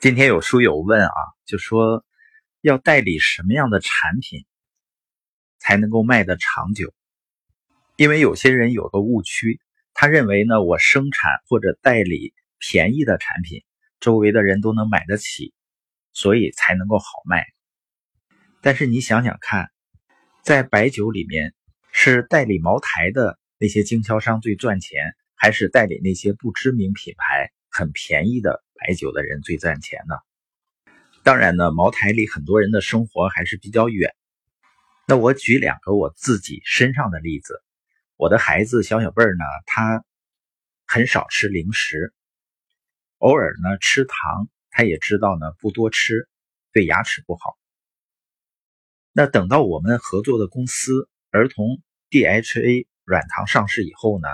今天有书友问啊，就说要代理什么样的产品才能够卖得长久？因为有些人有个误区，他认为呢，我生产或者代理便宜的产品，周围的人都能买得起，所以才能够好卖。但是你想想看，在白酒里面，是代理茅台的那些经销商最赚钱，还是代理那些不知名品牌很便宜的？白酒的人最赚钱呢。当然呢，茅台离很多人的生活还是比较远。那我举两个我自己身上的例子。我的孩子小小贝儿呢，他很少吃零食，偶尔呢吃糖，他也知道呢不多吃，对牙齿不好。那等到我们合作的公司儿童 DHA 软糖上市以后呢，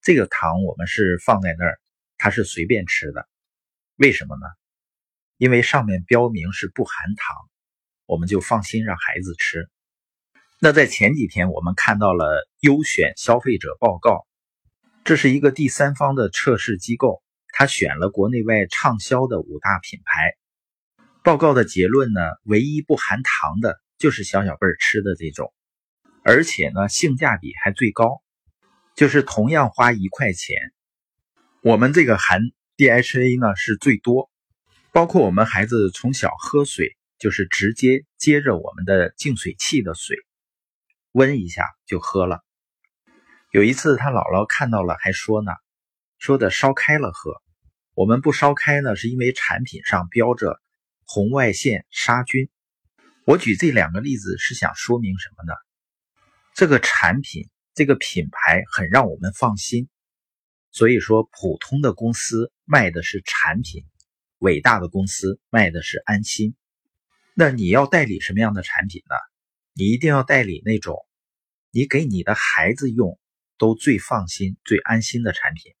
这个糖我们是放在那儿，他是随便吃的。为什么呢？因为上面标明是不含糖，我们就放心让孩子吃。那在前几天，我们看到了优选消费者报告，这是一个第三方的测试机构，他选了国内外畅销的五大品牌。报告的结论呢，唯一不含糖的就是小小辈儿吃的这种，而且呢，性价比还最高，就是同样花一块钱，我们这个含。DHA 呢是最多，包括我们孩子从小喝水就是直接接着我们的净水器的水，温一下就喝了。有一次他姥姥看到了还说呢，说的烧开了喝。我们不烧开呢，是因为产品上标着红外线杀菌。我举这两个例子是想说明什么呢？这个产品这个品牌很让我们放心。所以说，普通的公司卖的是产品，伟大的公司卖的是安心。那你要代理什么样的产品呢？你一定要代理那种你给你的孩子用都最放心、最安心的产品。